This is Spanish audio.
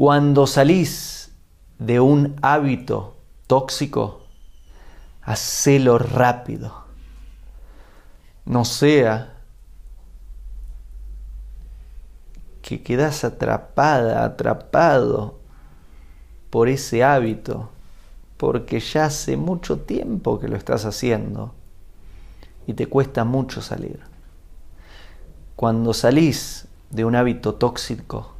Cuando salís de un hábito tóxico, hacelo rápido. No sea que quedas atrapada, atrapado por ese hábito, porque ya hace mucho tiempo que lo estás haciendo y te cuesta mucho salir. Cuando salís de un hábito tóxico,